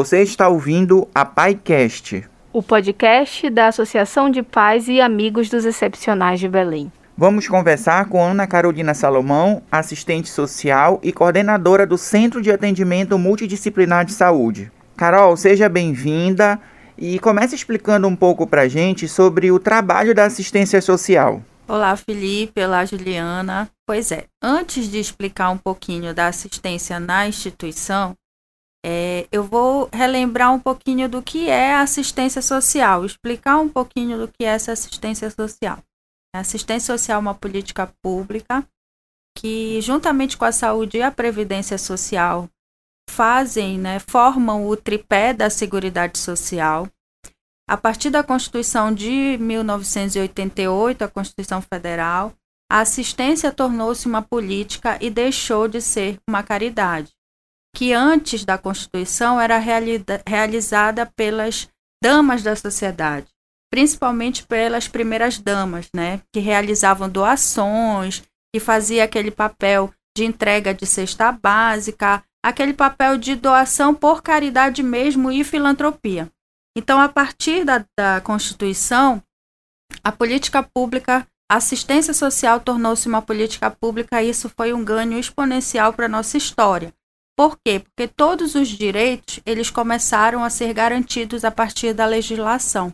Você está ouvindo a PaiCast, o podcast da Associação de Pais e Amigos dos Excepcionais de Belém. Vamos conversar com Ana Carolina Salomão, assistente social e coordenadora do Centro de Atendimento Multidisciplinar de Saúde. Carol, seja bem-vinda e comece explicando um pouco para a gente sobre o trabalho da assistência social. Olá, Felipe. Olá, Juliana. Pois é, antes de explicar um pouquinho da assistência na instituição, é, eu vou relembrar um pouquinho do que é assistência social, explicar um pouquinho do que é essa assistência social. A assistência social é uma política pública que, juntamente com a saúde e a previdência social, fazem, né, formam o tripé da Seguridade Social a partir da Constituição de 1988, a Constituição Federal, a assistência tornou-se uma política e deixou de ser uma caridade, que antes da Constituição era realizada pelas damas da sociedade, principalmente pelas primeiras damas, né, que realizavam doações, que fazia aquele papel de entrega de cesta básica, aquele papel de doação por caridade mesmo e filantropia. Então, a partir da, da Constituição, a política pública, a assistência social tornou-se uma política pública e isso foi um ganho exponencial para a nossa história. Por quê? Porque todos os direitos, eles começaram a ser garantidos a partir da legislação.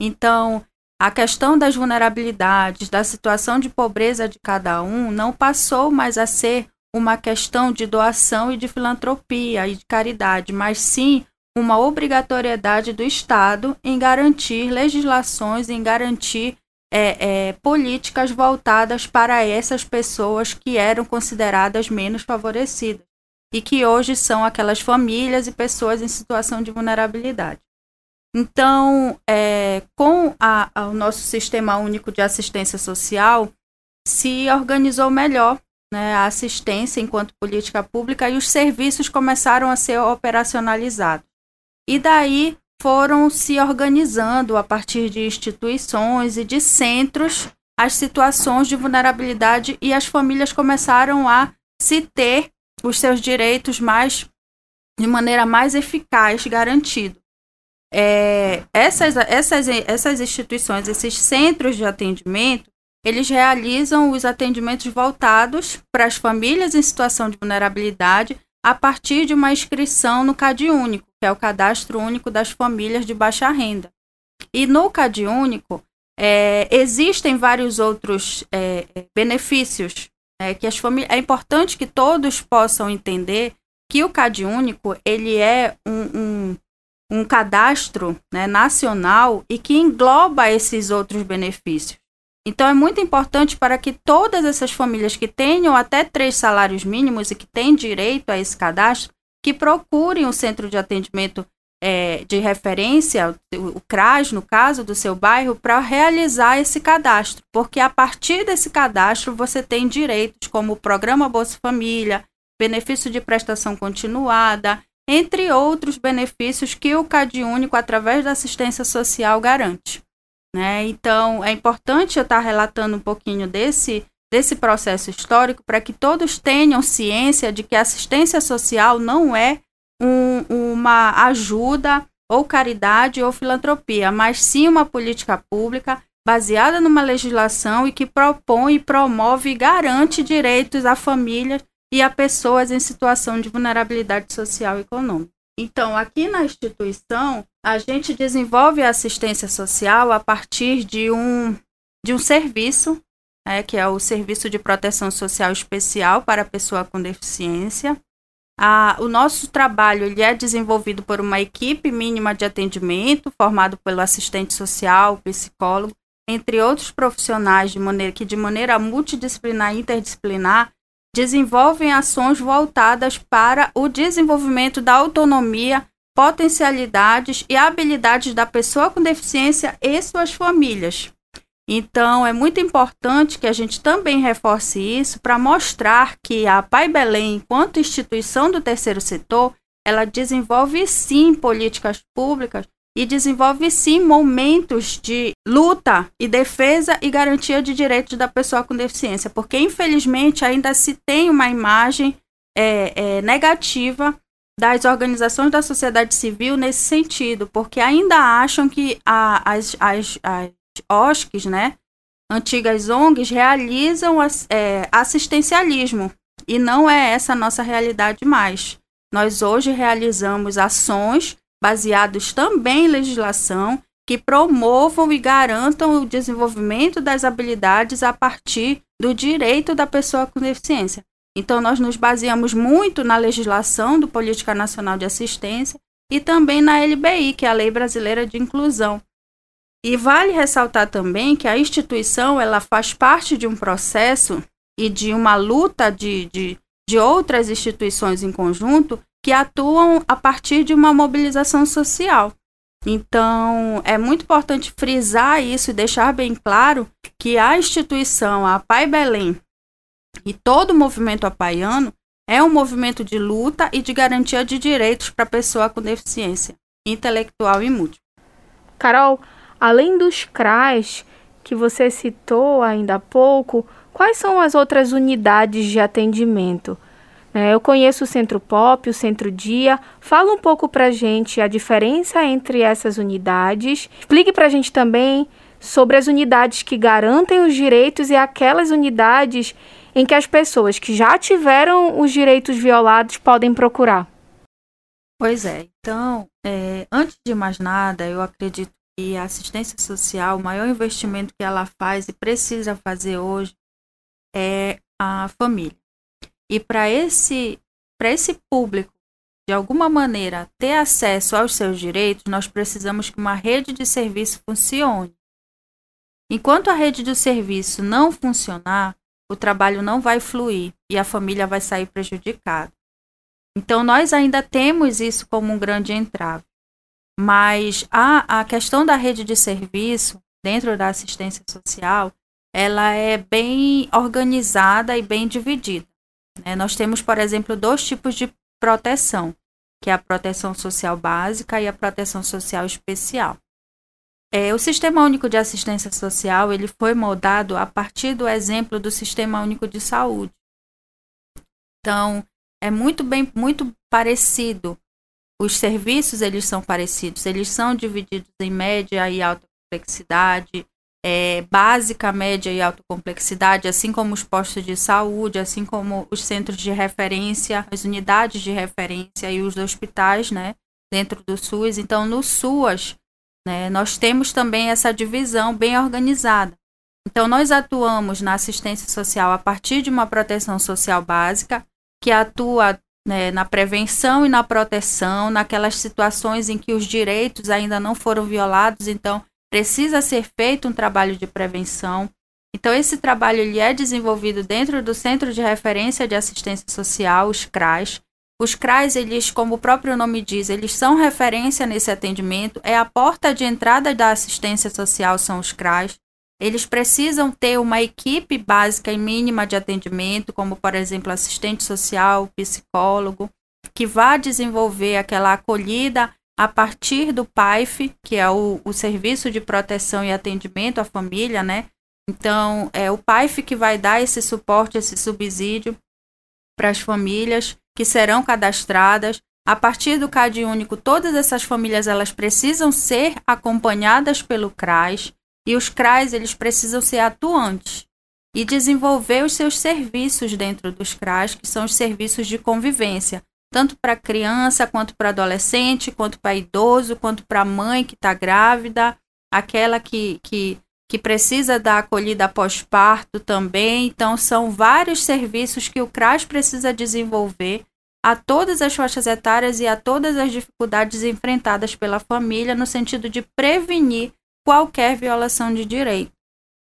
Então, a questão das vulnerabilidades, da situação de pobreza de cada um, não passou mais a ser uma questão de doação e de filantropia e de caridade, mas sim uma obrigatoriedade do Estado em garantir legislações, em garantir é, é, políticas voltadas para essas pessoas que eram consideradas menos favorecidas e que hoje são aquelas famílias e pessoas em situação de vulnerabilidade. Então, é, com a, a, o nosso Sistema Único de Assistência Social, se organizou melhor né, a assistência enquanto política pública e os serviços começaram a ser operacionalizados. E daí foram se organizando a partir de instituições e de centros as situações de vulnerabilidade e as famílias começaram a se ter os seus direitos mais de maneira mais eficaz garantido. É, essas, essas, essas instituições, esses centros de atendimento, eles realizam os atendimentos voltados para as famílias em situação de vulnerabilidade a partir de uma inscrição no CAD Único, que é o Cadastro Único das Famílias de Baixa Renda. E no CAD Único, é, existem vários outros é, benefícios é, que as famílias. É importante que todos possam entender que o CAD Único ele é um, um, um cadastro né, nacional e que engloba esses outros benefícios. Então, é muito importante para que todas essas famílias que tenham até três salários mínimos e que têm direito a esse cadastro, que procurem o centro de atendimento é, de referência, o CRAS, no caso do seu bairro, para realizar esse cadastro, porque a partir desse cadastro você tem direitos como o Programa Bolsa Família, benefício de prestação continuada, entre outros benefícios que o CAD Único, através da assistência social, garante. Né? Então, é importante eu estar relatando um pouquinho desse desse processo histórico para que todos tenham ciência de que a assistência social não é um, uma ajuda ou caridade ou filantropia, mas sim uma política pública baseada numa legislação e que propõe, promove e garante direitos à família e a pessoas em situação de vulnerabilidade social e econômica. Então, aqui na instituição, a gente desenvolve a assistência social a partir de um, de um serviço é, que é o Serviço de Proteção Social Especial para a Pessoa com Deficiência. O nosso trabalho ele é desenvolvido por uma equipe mínima de atendimento, formado pelo assistente social, psicólogo, entre outros profissionais de maneira, que, de maneira multidisciplinar e interdisciplinar, desenvolvem ações voltadas para o desenvolvimento da autonomia, potencialidades e habilidades da pessoa com deficiência e suas famílias. Então, é muito importante que a gente também reforce isso para mostrar que a Pai Belém, enquanto instituição do terceiro setor, ela desenvolve sim políticas públicas e desenvolve sim momentos de luta e defesa e garantia de direitos da pessoa com deficiência, porque infelizmente ainda se tem uma imagem é, é, negativa das organizações da sociedade civil nesse sentido, porque ainda acham que a, as, as, as OSCs, né, antigas ONGs, realizam é, assistencialismo, e não é essa a nossa realidade mais. Nós hoje realizamos ações baseadas também em legislação que promovam e garantam o desenvolvimento das habilidades a partir do direito da pessoa com deficiência. Então, nós nos baseamos muito na legislação do Política Nacional de Assistência e também na LBI, que é a Lei Brasileira de Inclusão. E vale ressaltar também que a instituição ela faz parte de um processo e de uma luta de, de, de outras instituições em conjunto que atuam a partir de uma mobilização social. Então, é muito importante frisar isso e deixar bem claro que a instituição, a Pai Belém, e todo o movimento apaiano é um movimento de luta e de garantia de direitos para a pessoa com deficiência intelectual e múltipla. Carol, além dos CRAs que você citou ainda há pouco, quais são as outras unidades de atendimento? É, eu conheço o Centro Pop, o Centro Dia. Fala um pouco para gente a diferença entre essas unidades. Explique para gente também sobre as unidades que garantem os direitos e aquelas unidades em que as pessoas que já tiveram os direitos violados podem procurar. Pois é, então, é, antes de mais nada, eu acredito que a assistência social, o maior investimento que ela faz e precisa fazer hoje é a família. E para esse, esse público, de alguma maneira, ter acesso aos seus direitos, nós precisamos que uma rede de serviço funcione. Enquanto a rede de serviço não funcionar, o trabalho não vai fluir e a família vai sair prejudicada. Então, nós ainda temos isso como um grande entrave. Mas a, a questão da rede de serviço dentro da assistência social, ela é bem organizada e bem dividida. Né? Nós temos, por exemplo, dois tipos de proteção, que é a proteção social básica e a proteção social especial. É, o Sistema Único de Assistência Social ele foi moldado a partir do exemplo do Sistema Único de Saúde. Então, é muito bem, muito parecido. Os serviços eles são parecidos, eles são divididos em média e alta complexidade, é, básica, média e alta complexidade, assim como os postos de saúde, assim como os centros de referência, as unidades de referência e os hospitais, né, dentro do SUS. Então, no SUAS, né? Nós temos também essa divisão bem organizada. Então, nós atuamos na assistência social a partir de uma proteção social básica, que atua né, na prevenção e na proteção, naquelas situações em que os direitos ainda não foram violados, então precisa ser feito um trabalho de prevenção. Então, esse trabalho ele é desenvolvido dentro do Centro de Referência de Assistência Social, os CRAS, os CRAs, eles, como o próprio nome diz, eles são referência nesse atendimento, é a porta de entrada da assistência social são os CRAs. Eles precisam ter uma equipe básica e mínima de atendimento, como por exemplo assistente social, psicólogo, que vá desenvolver aquela acolhida a partir do PAIF, que é o, o Serviço de Proteção e Atendimento à Família, né? Então, é o PAIF que vai dar esse suporte, esse subsídio para as famílias que serão cadastradas. A partir do CAD único, todas essas famílias elas precisam ser acompanhadas pelo CRAS e os CRAS eles precisam ser atuantes e desenvolver os seus serviços dentro dos CRAS, que são os serviços de convivência, tanto para criança, quanto para adolescente, quanto para idoso, quanto para mãe que está grávida, aquela que, que, que precisa da acolhida pós-parto também. Então, são vários serviços que o CRAS precisa desenvolver a todas as faixas etárias e a todas as dificuldades enfrentadas pela família no sentido de prevenir qualquer violação de direito.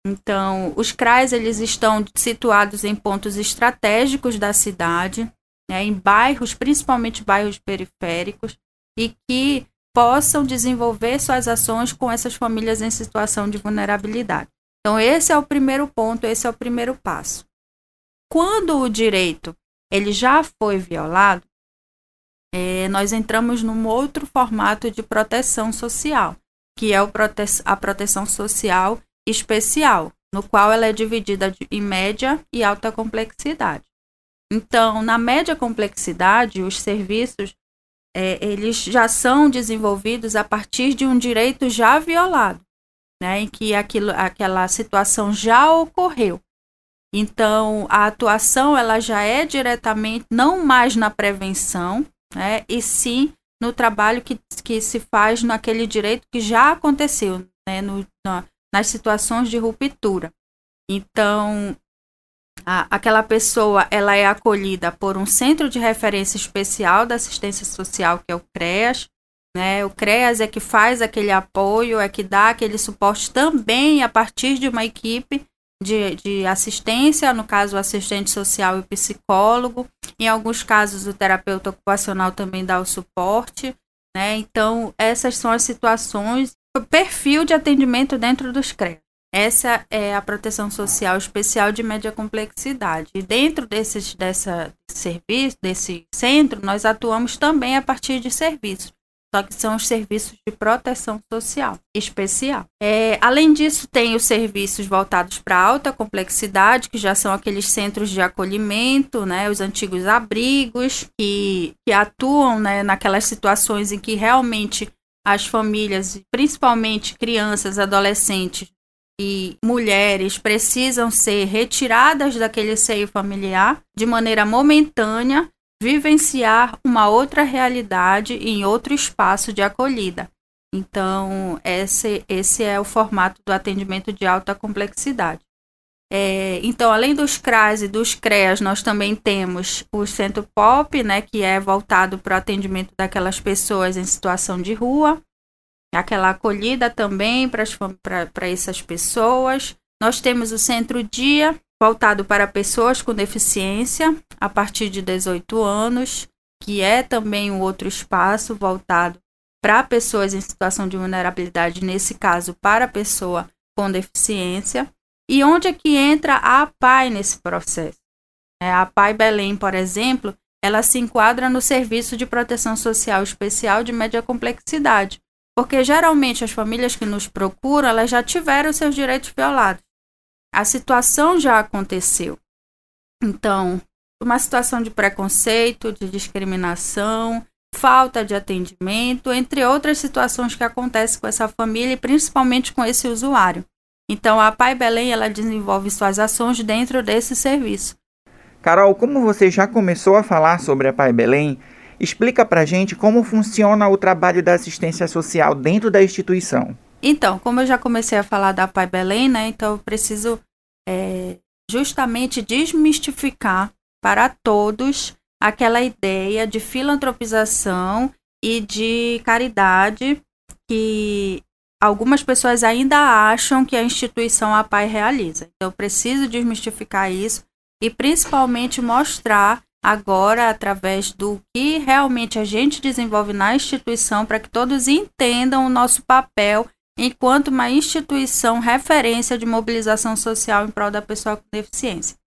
Então, os CRAs eles estão situados em pontos estratégicos da cidade, né, em bairros, principalmente bairros periféricos, e que possam desenvolver suas ações com essas famílias em situação de vulnerabilidade. Então, esse é o primeiro ponto, esse é o primeiro passo. Quando o direito ele já foi violado, é, nós entramos num outro formato de proteção social, que é prote a proteção social especial, no qual ela é dividida em média e alta complexidade. Então, na média complexidade, os serviços é, eles já são desenvolvidos a partir de um direito já violado, né, em que aquilo, aquela situação já ocorreu. Então, a atuação ela já é diretamente não mais na prevenção, né, e sim no trabalho que, que se faz naquele direito que já aconteceu, né, no, na, nas situações de ruptura. Então, a, aquela pessoa ela é acolhida por um centro de referência especial da assistência social, que é o CREAS. Né? O CREAS é que faz aquele apoio, é que dá aquele suporte também a partir de uma equipe de, de assistência, no caso, o assistente social e psicólogo. Em alguns casos, o terapeuta ocupacional também dá o suporte. Né? Então, essas são as situações, o perfil de atendimento dentro dos CREAS. Essa é a proteção social especial de média complexidade. E dentro desses, dessa serviço, desse centro, nós atuamos também a partir de serviços. Só que são os serviços de proteção social especial. É, além disso, tem os serviços voltados para alta complexidade, que já são aqueles centros de acolhimento, né, os antigos abrigos, que, que atuam né, naquelas situações em que realmente as famílias, principalmente crianças, adolescentes, e mulheres precisam ser retiradas daquele seio familiar de maneira momentânea, vivenciar uma outra realidade em outro espaço de acolhida. Então, esse, esse é o formato do atendimento de alta complexidade. É, então, além dos CRAS e dos CREAS, nós também temos o Centro POP, né, que é voltado para o atendimento daquelas pessoas em situação de rua aquela acolhida também para essas pessoas. Nós temos o Centro Dia, voltado para pessoas com deficiência a partir de 18 anos, que é também um outro espaço voltado para pessoas em situação de vulnerabilidade, nesse caso, para pessoa com deficiência. E onde é que entra a APAI nesse processo? É, a APAI Belém, por exemplo, ela se enquadra no Serviço de Proteção Social Especial de Média Complexidade, porque geralmente as famílias que nos procuram, elas já tiveram seus direitos violados. A situação já aconteceu. Então, uma situação de preconceito, de discriminação, falta de atendimento, entre outras situações que acontecem com essa família e principalmente com esse usuário. Então, a Pai Belém ela desenvolve suas ações dentro desse serviço. Carol, como você já começou a falar sobre a Pai Belém, Explica para gente como funciona o trabalho da assistência social dentro da instituição. Então, como eu já comecei a falar da Pai Belém, né? Então eu preciso é, justamente desmistificar para todos aquela ideia de filantropização e de caridade que algumas pessoas ainda acham que a instituição A Pai realiza. Então, eu preciso desmistificar isso e principalmente mostrar agora através do que realmente a gente desenvolve na instituição para que todos entendam o nosso papel enquanto uma instituição referência de mobilização social em prol da pessoa com deficiência.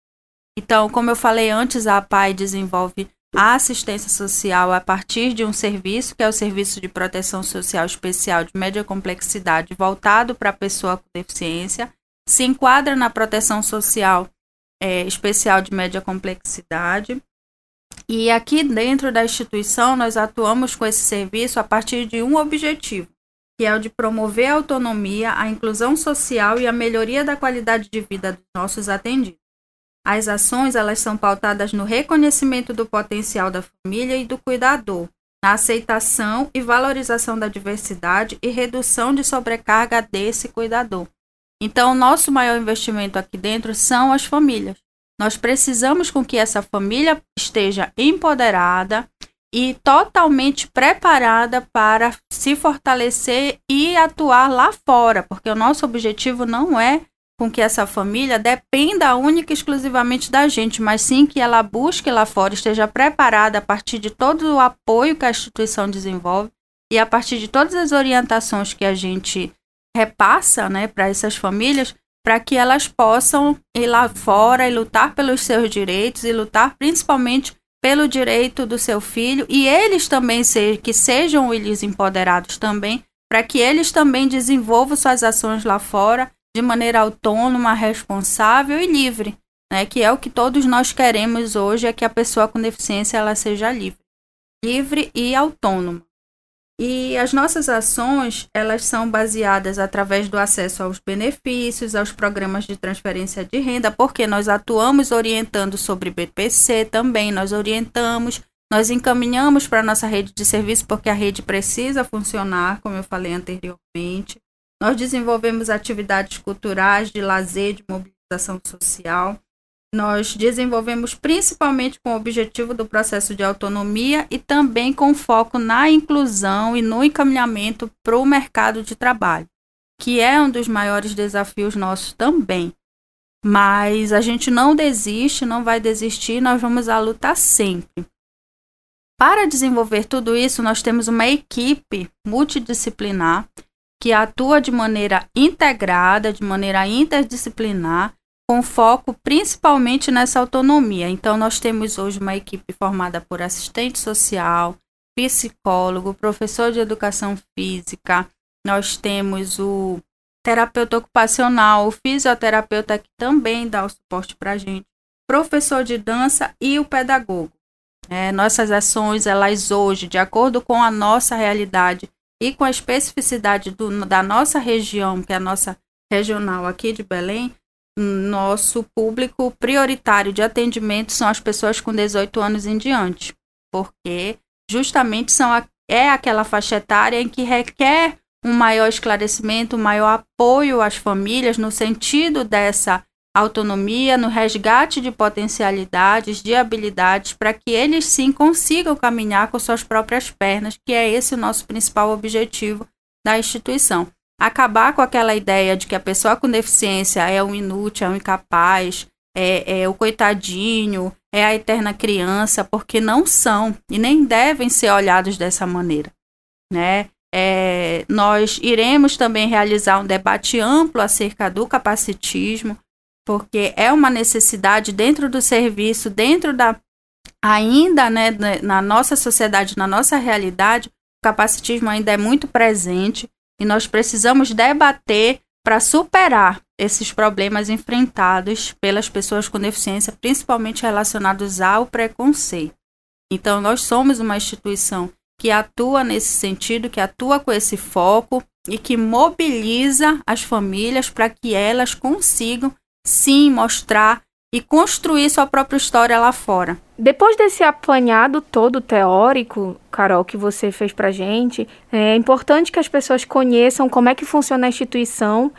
Então, como eu falei antes, a APAI desenvolve a assistência social a partir de um serviço, que é o Serviço de Proteção Social Especial de Média Complexidade, voltado para a pessoa com deficiência, se enquadra na proteção social é, especial de média complexidade e aqui dentro da instituição, nós atuamos com esse serviço a partir de um objetivo, que é o de promover a autonomia, a inclusão social e a melhoria da qualidade de vida dos nossos atendidos. As ações elas são pautadas no reconhecimento do potencial da família e do cuidador, na aceitação e valorização da diversidade e redução de sobrecarga desse cuidador. Então, o nosso maior investimento aqui dentro são as famílias. Nós precisamos com que essa família esteja empoderada e totalmente preparada para se fortalecer e atuar lá fora, porque o nosso objetivo não é com que essa família dependa única e exclusivamente da gente, mas sim que ela busque lá fora, esteja preparada a partir de todo o apoio que a instituição desenvolve e a partir de todas as orientações que a gente repassa né, para essas famílias, para que elas possam ir lá fora e lutar pelos seus direitos e lutar principalmente pelo direito do seu filho e eles também que sejam eles empoderados também, para que eles também desenvolvam suas ações lá fora de maneira autônoma, responsável e livre, né? Que é o que todos nós queremos hoje, é que a pessoa com deficiência ela seja livre. livre e autônoma. E as nossas ações, elas são baseadas através do acesso aos benefícios, aos programas de transferência de renda, porque nós atuamos orientando sobre BPC também, nós orientamos, nós encaminhamos para a nossa rede de serviço, porque a rede precisa funcionar, como eu falei anteriormente. Nós desenvolvemos atividades culturais, de lazer, de mobilização social. Nós desenvolvemos principalmente com o objetivo do processo de autonomia e também com foco na inclusão e no encaminhamento para o mercado de trabalho, que é um dos maiores desafios nossos também. Mas a gente não desiste, não vai desistir, nós vamos à luta sempre. Para desenvolver tudo isso, nós temos uma equipe multidisciplinar que atua de maneira integrada, de maneira interdisciplinar, com foco principalmente nessa autonomia. Então, nós temos hoje uma equipe formada por assistente social, psicólogo, professor de educação física, nós temos o terapeuta ocupacional, o fisioterapeuta que também dá o suporte para a gente, professor de dança e o pedagogo. É, nossas ações, elas hoje, de acordo com a nossa realidade e com a especificidade do, da nossa região, que é a nossa regional aqui de Belém, nosso público prioritário de atendimento são as pessoas com 18 anos em diante, porque justamente são a, é aquela faixa etária em que requer um maior esclarecimento, um maior apoio às famílias no sentido dessa autonomia, no resgate de potencialidades, de habilidades, para que eles sim consigam caminhar com suas próprias pernas, que é esse o nosso principal objetivo da instituição acabar com aquela ideia de que a pessoa com deficiência é um inútil, é um incapaz, é, é o coitadinho, é a eterna criança, porque não são e nem devem ser olhados dessa maneira, né? É, nós iremos também realizar um debate amplo acerca do capacitismo, porque é uma necessidade dentro do serviço, dentro da ainda né, na nossa sociedade, na nossa realidade, o capacitismo ainda é muito presente e nós precisamos debater para superar esses problemas enfrentados pelas pessoas com deficiência, principalmente relacionados ao preconceito. Então, nós somos uma instituição que atua nesse sentido, que atua com esse foco e que mobiliza as famílias para que elas consigam sim mostrar e construir sua própria história lá fora. Depois desse apanhado todo teórico, Carol, que você fez para gente, é importante que as pessoas conheçam como é que funciona a instituição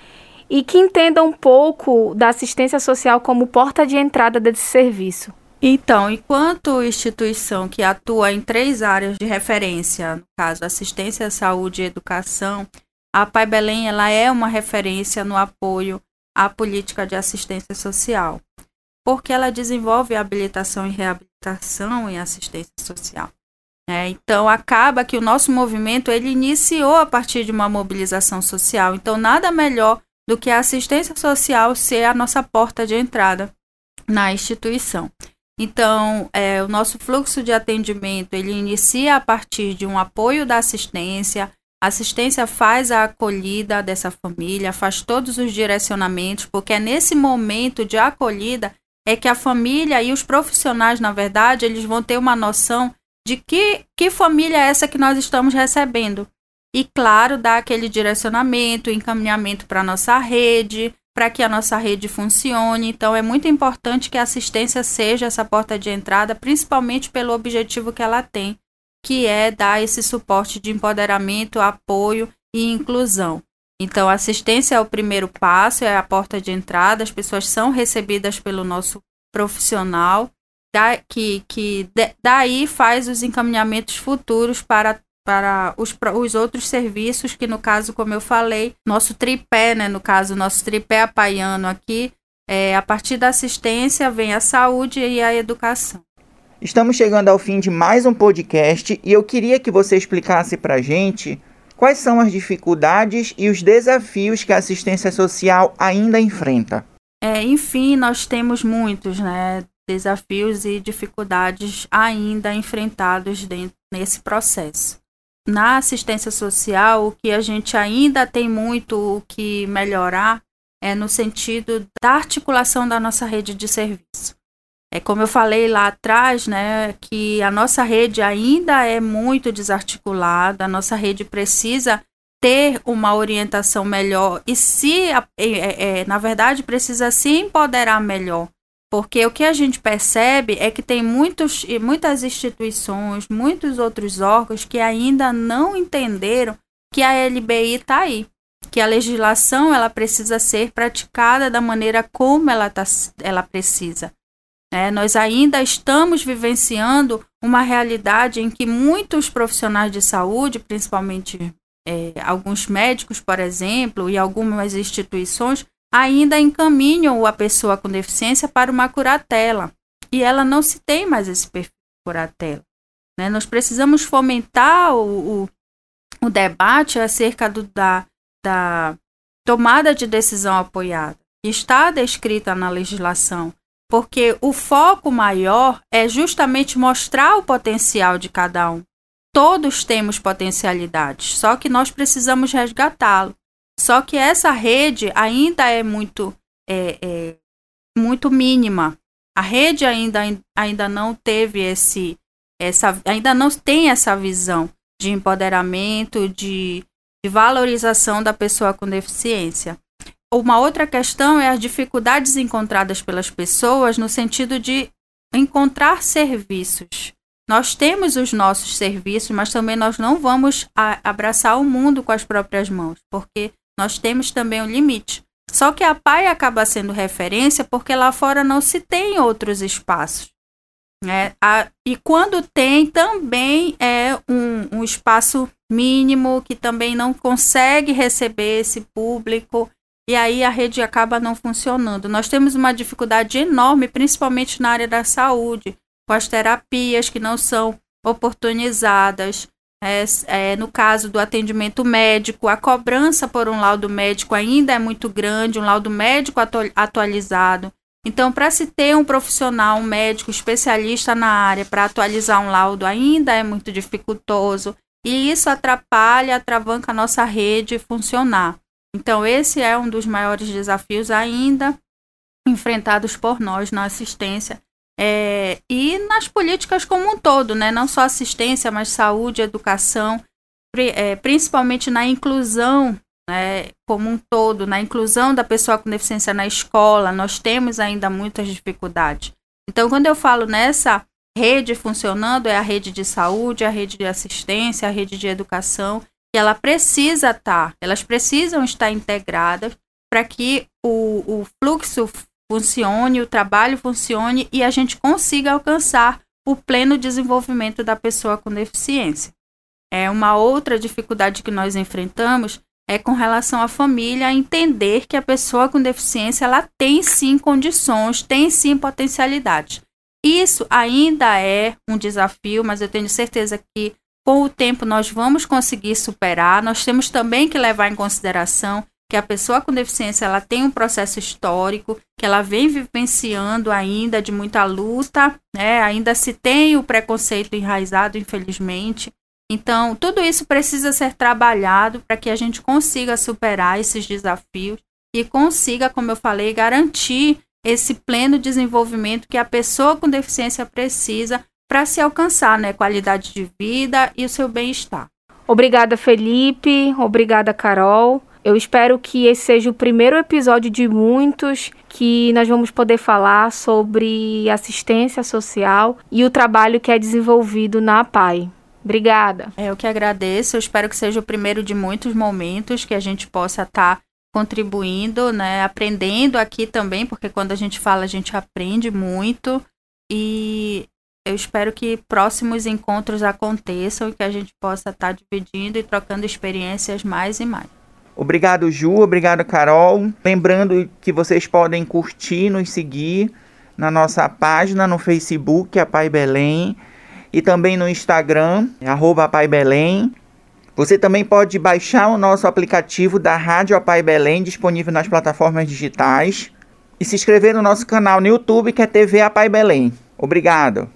e que entendam um pouco da assistência social como porta de entrada desse serviço. Então, enquanto instituição que atua em três áreas de referência, no caso assistência, saúde e educação, a Pai Belém ela é uma referência no apoio à política de assistência social porque ela desenvolve habilitação e reabilitação em assistência social. É, então acaba que o nosso movimento ele iniciou a partir de uma mobilização social. Então nada melhor do que a assistência social ser a nossa porta de entrada na instituição. Então, é, o nosso fluxo de atendimento ele inicia a partir de um apoio da assistência. A assistência faz a acolhida dessa família, faz todos os direcionamentos, porque é nesse momento de acolhida é que a família e os profissionais, na verdade, eles vão ter uma noção de que, que família é essa que nós estamos recebendo. E, claro, dar aquele direcionamento, encaminhamento para a nossa rede, para que a nossa rede funcione. Então, é muito importante que a assistência seja essa porta de entrada, principalmente pelo objetivo que ela tem, que é dar esse suporte de empoderamento, apoio e inclusão. Então, assistência é o primeiro passo, é a porta de entrada, as pessoas são recebidas pelo nosso profissional, que, que daí faz os encaminhamentos futuros para, para os, os outros serviços, que no caso, como eu falei, nosso tripé, né, no caso, nosso tripé apaiano aqui, é, a partir da assistência vem a saúde e a educação. Estamos chegando ao fim de mais um podcast e eu queria que você explicasse para gente Quais são as dificuldades e os desafios que a assistência social ainda enfrenta? É, enfim, nós temos muitos né, desafios e dificuldades ainda enfrentados dentro, nesse processo. Na assistência social, o que a gente ainda tem muito o que melhorar é no sentido da articulação da nossa rede de serviço. É como eu falei lá atrás, né, que a nossa rede ainda é muito desarticulada, a nossa rede precisa ter uma orientação melhor e se, é, é, na verdade, precisa se empoderar melhor. Porque o que a gente percebe é que tem muitos, muitas instituições, muitos outros órgãos que ainda não entenderam que a LBI está aí, que a legislação ela precisa ser praticada da maneira como ela, tá, ela precisa. É, nós ainda estamos vivenciando uma realidade em que muitos profissionais de saúde, principalmente é, alguns médicos, por exemplo, e algumas instituições, ainda encaminham a pessoa com deficiência para uma curatela. E ela não se tem mais esse perfil de curatela. Né? Nós precisamos fomentar o, o, o debate acerca do, da, da tomada de decisão apoiada, que está descrita na legislação, porque o foco maior é justamente mostrar o potencial de cada um. Todos temos potencialidades, só que nós precisamos resgatá-lo. Só que essa rede ainda é muito, é, é, muito mínima. A rede ainda, ainda não teve esse, essa, ainda não tem essa visão de empoderamento, de, de valorização da pessoa com deficiência. Uma outra questão é as dificuldades encontradas pelas pessoas no sentido de encontrar serviços. Nós temos os nossos serviços, mas também nós não vamos abraçar o mundo com as próprias mãos, porque nós temos também um limite. Só que a PAI acaba sendo referência porque lá fora não se tem outros espaços. Né? A, e quando tem, também é um, um espaço mínimo que também não consegue receber esse público e aí a rede acaba não funcionando. Nós temos uma dificuldade enorme, principalmente na área da saúde, com as terapias que não são oportunizadas, é, é, no caso do atendimento médico, a cobrança por um laudo médico ainda é muito grande, um laudo médico atualizado. Então, para se ter um profissional, um médico especialista na área para atualizar um laudo ainda é muito dificultoso e isso atrapalha, atravanca a nossa rede funcionar. Então, esse é um dos maiores desafios ainda enfrentados por nós na assistência é, e nas políticas como um todo, né? não só assistência, mas saúde, educação, é, principalmente na inclusão né, como um todo, na inclusão da pessoa com deficiência na escola, nós temos ainda muitas dificuldades. Então, quando eu falo nessa rede funcionando, é a rede de saúde, a rede de assistência, a rede de educação, ela precisa estar, elas precisam estar integradas para que o, o fluxo funcione, o trabalho funcione e a gente consiga alcançar o pleno desenvolvimento da pessoa com deficiência. É uma outra dificuldade que nós enfrentamos é com relação à família entender que a pessoa com deficiência ela tem sim condições, tem sim potencialidade. Isso ainda é um desafio, mas eu tenho certeza que com o tempo nós vamos conseguir superar. Nós temos também que levar em consideração que a pessoa com deficiência ela tem um processo histórico, que ela vem vivenciando ainda de muita luta, né? Ainda se tem o preconceito enraizado, infelizmente. Então, tudo isso precisa ser trabalhado para que a gente consiga superar esses desafios e consiga, como eu falei, garantir esse pleno desenvolvimento que a pessoa com deficiência precisa para se alcançar, né, qualidade de vida e o seu bem-estar. Obrigada, Felipe. Obrigada, Carol. Eu espero que esse seja o primeiro episódio de muitos que nós vamos poder falar sobre assistência social e o trabalho que é desenvolvido na APAI. Obrigada. É, eu que agradeço. Eu espero que seja o primeiro de muitos momentos que a gente possa estar tá contribuindo, né, aprendendo aqui também, porque quando a gente fala, a gente aprende muito. E eu espero que próximos encontros aconteçam e que a gente possa estar tá dividindo e trocando experiências mais e mais. Obrigado, Ju. Obrigado, Carol. Lembrando que vocês podem curtir, nos seguir na nossa página no Facebook, a Pai Belém, e também no Instagram, arroba Pai Belém. Você também pode baixar o nosso aplicativo da Rádio Apai Belém, disponível nas plataformas digitais, e se inscrever no nosso canal no YouTube, que é TV Apai Belém. Obrigado.